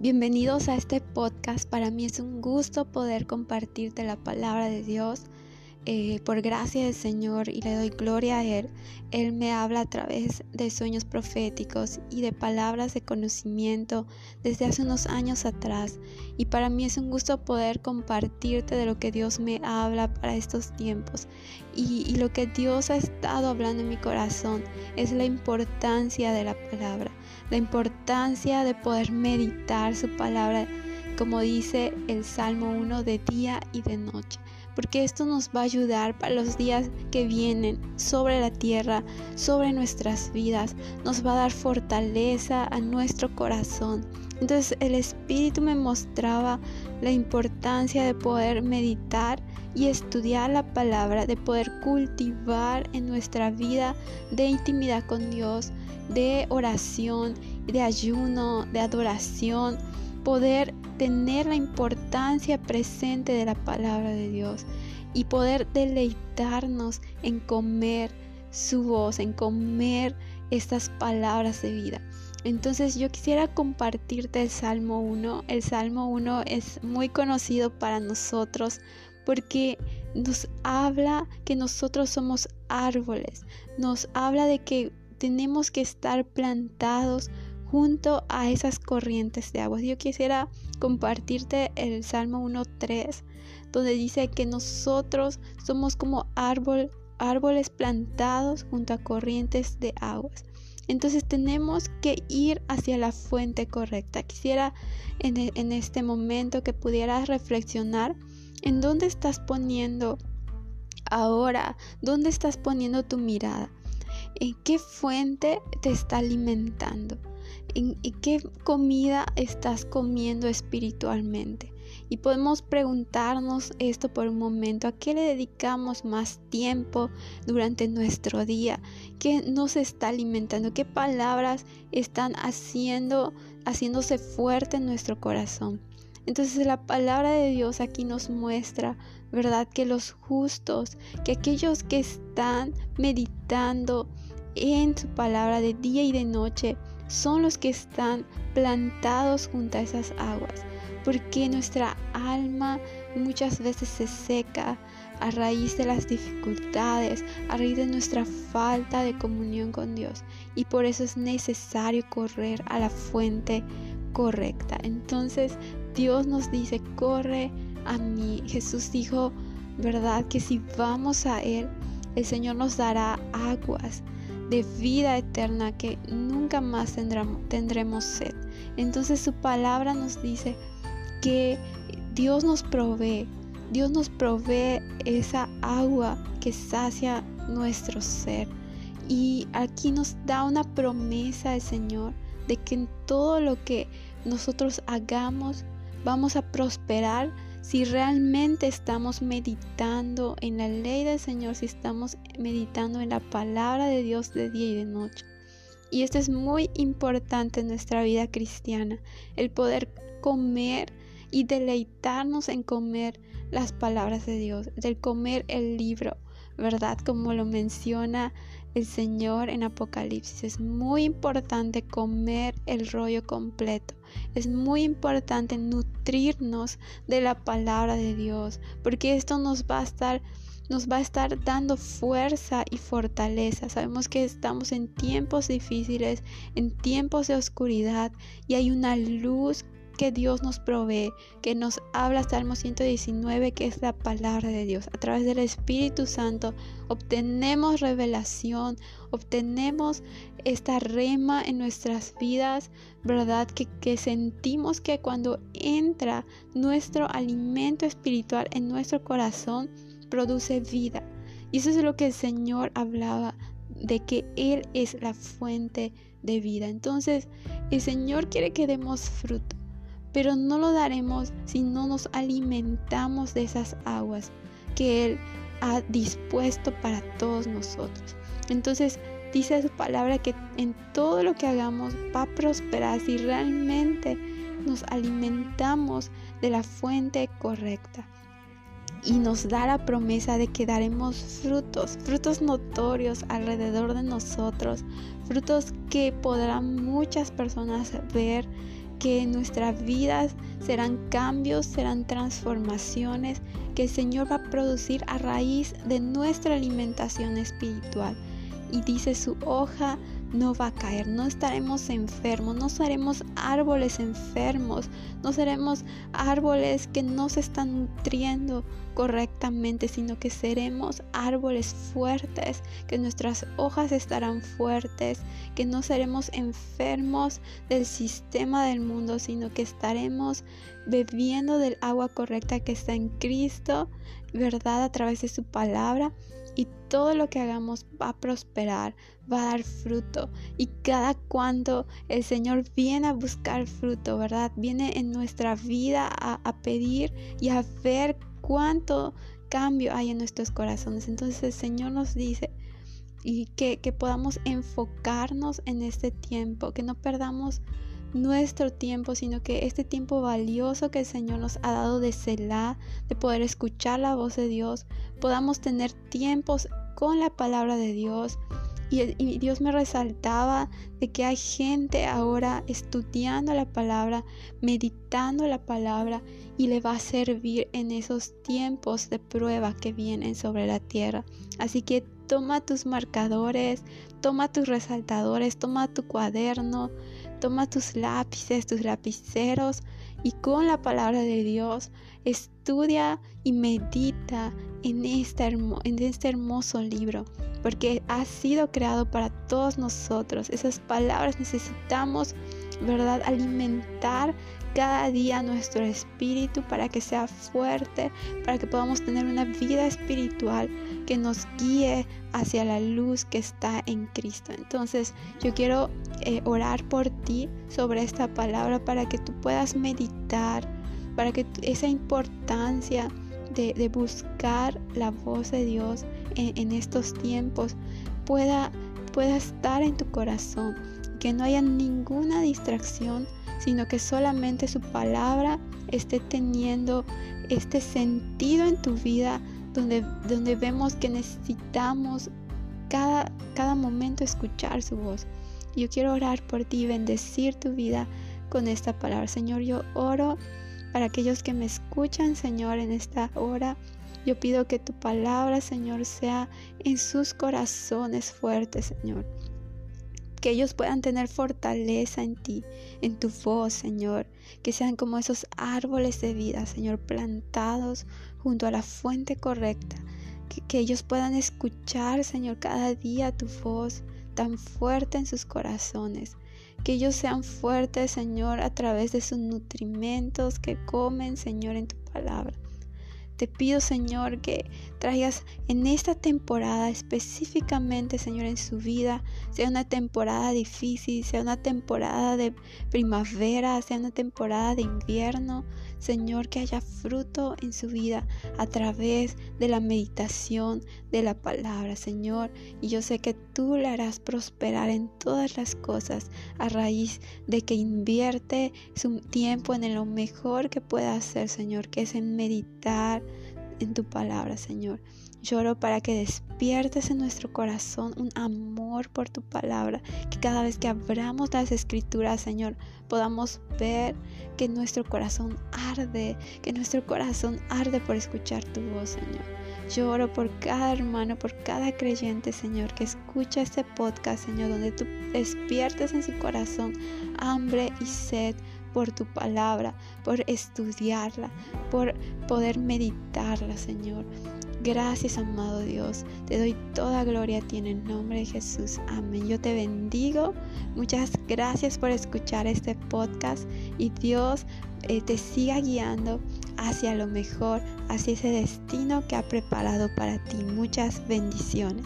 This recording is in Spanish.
Bienvenidos a este podcast. Para mí es un gusto poder compartirte la palabra de Dios. Eh, por gracia del Señor y le doy gloria a Él. Él me habla a través de sueños proféticos y de palabras de conocimiento desde hace unos años atrás. Y para mí es un gusto poder compartirte de lo que Dios me habla para estos tiempos. Y, y lo que Dios ha estado hablando en mi corazón es la importancia de la palabra, la importancia de poder meditar su palabra, como dice el Salmo 1, de día y de noche porque esto nos va a ayudar para los días que vienen sobre la tierra, sobre nuestras vidas, nos va a dar fortaleza a nuestro corazón. Entonces el Espíritu me mostraba la importancia de poder meditar y estudiar la palabra, de poder cultivar en nuestra vida de intimidad con Dios, de oración, de ayuno, de adoración, poder tener la importancia presente de la palabra de Dios y poder deleitarnos en comer su voz, en comer estas palabras de vida. Entonces yo quisiera compartirte el Salmo 1. El Salmo 1 es muy conocido para nosotros porque nos habla que nosotros somos árboles, nos habla de que tenemos que estar plantados junto a esas corrientes de agua. Yo quisiera compartirte el Salmo 1.3, donde dice que nosotros somos como árbol, árboles plantados junto a corrientes de aguas. Entonces tenemos que ir hacia la fuente correcta. Quisiera en, en este momento que pudieras reflexionar en dónde estás poniendo ahora, dónde estás poniendo tu mirada, en qué fuente te está alimentando. ¿En, qué comida estás comiendo espiritualmente? Y podemos preguntarnos esto por un momento, ¿a qué le dedicamos más tiempo durante nuestro día? ¿Qué nos está alimentando? ¿Qué palabras están haciendo, haciéndose fuerte en nuestro corazón? Entonces la palabra de Dios aquí nos muestra, ¿verdad? Que los justos, que aquellos que están meditando en su palabra de día y de noche, son los que están plantados junto a esas aguas, porque nuestra alma muchas veces se seca a raíz de las dificultades, a raíz de nuestra falta de comunión con Dios. Y por eso es necesario correr a la fuente correcta. Entonces Dios nos dice, corre a mí. Jesús dijo, ¿verdad? Que si vamos a Él, el Señor nos dará aguas de vida eterna que nunca más tendremos sed. Entonces su palabra nos dice que Dios nos provee, Dios nos provee esa agua que sacia nuestro ser. Y aquí nos da una promesa el Señor de que en todo lo que nosotros hagamos vamos a prosperar si realmente estamos meditando en la ley del Señor, si estamos meditando en la palabra de Dios de día y de noche. Y esto es muy importante en nuestra vida cristiana, el poder comer y deleitarnos en comer las palabras de Dios, del comer el libro, ¿verdad? Como lo menciona el Señor en Apocalipsis. Es muy importante comer el rollo completo. Es muy importante nutrirnos de la palabra de Dios, porque esto nos va a estar nos va a estar dando fuerza y fortaleza. Sabemos que estamos en tiempos difíciles, en tiempos de oscuridad y hay una luz que Dios nos provee, que nos habla Salmo 119, que es la palabra de Dios. A través del Espíritu Santo obtenemos revelación, obtenemos esta rema en nuestras vidas, ¿verdad? Que, que sentimos que cuando entra nuestro alimento espiritual en nuestro corazón, produce vida. Y eso es lo que el Señor hablaba, de que Él es la fuente de vida. Entonces, el Señor quiere que demos fruto pero no lo daremos si no nos alimentamos de esas aguas que Él ha dispuesto para todos nosotros. Entonces dice su palabra que en todo lo que hagamos va a prosperar si realmente nos alimentamos de la fuente correcta. Y nos da la promesa de que daremos frutos, frutos notorios alrededor de nosotros, frutos que podrán muchas personas ver que nuestras vidas serán cambios, serán transformaciones que el Señor va a producir a raíz de nuestra alimentación espiritual. Y dice su hoja no va a caer, no estaremos enfermos, no seremos árboles enfermos, no seremos árboles que no se están nutriendo correctamente, sino que seremos árboles fuertes, que nuestras hojas estarán fuertes, que no seremos enfermos del sistema del mundo, sino que estaremos bebiendo del agua correcta que está en Cristo, verdad, a través de su palabra y todo lo que hagamos va a prosperar, va a dar fruto. Y cada cuando el Señor viene a buscar fruto, ¿verdad? Viene en nuestra vida a, pedir y a ver cuánto cambio hay en nuestros corazones. Entonces el Señor nos dice, y que, que, podamos enfocarnos en este tiempo, que no perdamos nuestro tiempo, sino que este tiempo valioso que el Señor nos ha dado de celar, de poder escuchar la voz de Dios, podamos tener tiempos con la palabra de Dios. Y, y, Dios me resaltaba de que hay gente ahora estudiando la palabra, meditando la palabra y le va a servir en esos tiempos de prueba que vienen sobre la tierra. Así que toma tus marcadores, toma tus resaltadores, toma tu cuaderno, Toma tus lápices, tus lapiceros y con la palabra de Dios estudia y medita en este, hermoso libro, porque ha sido creado para todos nosotros. Esas palabras necesitamos, ¿verdad? Alimentar cada día nuestro espíritu para que sea fuerte, para que podamos tener una vida espiritual que nos guíe hacia la luz que está en Cristo. Entonces yo quiero eh, orar por ti sobre esta palabra para que tú puedas meditar, para que esa importancia de, buscar la voz de Dios en, en estos tiempos pueda, pueda estar en tu corazón, que no haya ninguna distracción sino que solamente su palabra esté teniendo este sentido en tu vida donde, donde vemos que necesitamos cada, cada momento escuchar su voz. Yo quiero orar por ti y bendecir tu vida con esta palabra. Señor, yo oro para aquellos que me escuchan, Señor, en esta hora. Yo pido que tu palabra, Señor, sea en sus corazones fuertes, Señor que ellos puedan tener fortaleza en ti, en tu voz, Señor, que sean como esos árboles de vida, Señor, plantados junto a la fuente correcta, que, ellos puedan escuchar, Señor, cada día tu voz tan fuerte en sus corazones, que ellos sean fuertes, Señor, a través de sus nutrimentos que comen, Señor, en tu palabra. Te pido, Señor, que traigas en esta temporada específicamente, Señor, en su vida, sea una temporada difícil, sea una temporada de primavera, sea una temporada de invierno, Señor, que haya fruto en su vida a través de la meditación de la palabra, Señor. Y yo sé que tú le harás prosperar en todas las cosas a raíz de que invierte su tiempo en lo mejor que pueda hacer, Señor, que es en meditar en tu palabra, Señor. Lloro para que despiertes en nuestro corazón un amor por tu palabra, que cada vez que abramos las escrituras, Señor, podamos ver que nuestro corazón arde, que nuestro corazón arde por escuchar tu voz, Señor. Lloro por cada hermano, por cada creyente, Señor, que escucha este podcast, Señor, donde tú despiertes en su corazón hambre y sed por tu palabra, por estudiarla, por poder meditarla, Señor. Gracias, amado Dios. Te doy toda gloria a ti en el nombre de Jesús. Amén. Yo te bendigo. Muchas gracias por escuchar este podcast y Dios eh, te siga guiando hacia lo mejor, hacia ese destino que ha preparado para ti. Muchas bendiciones.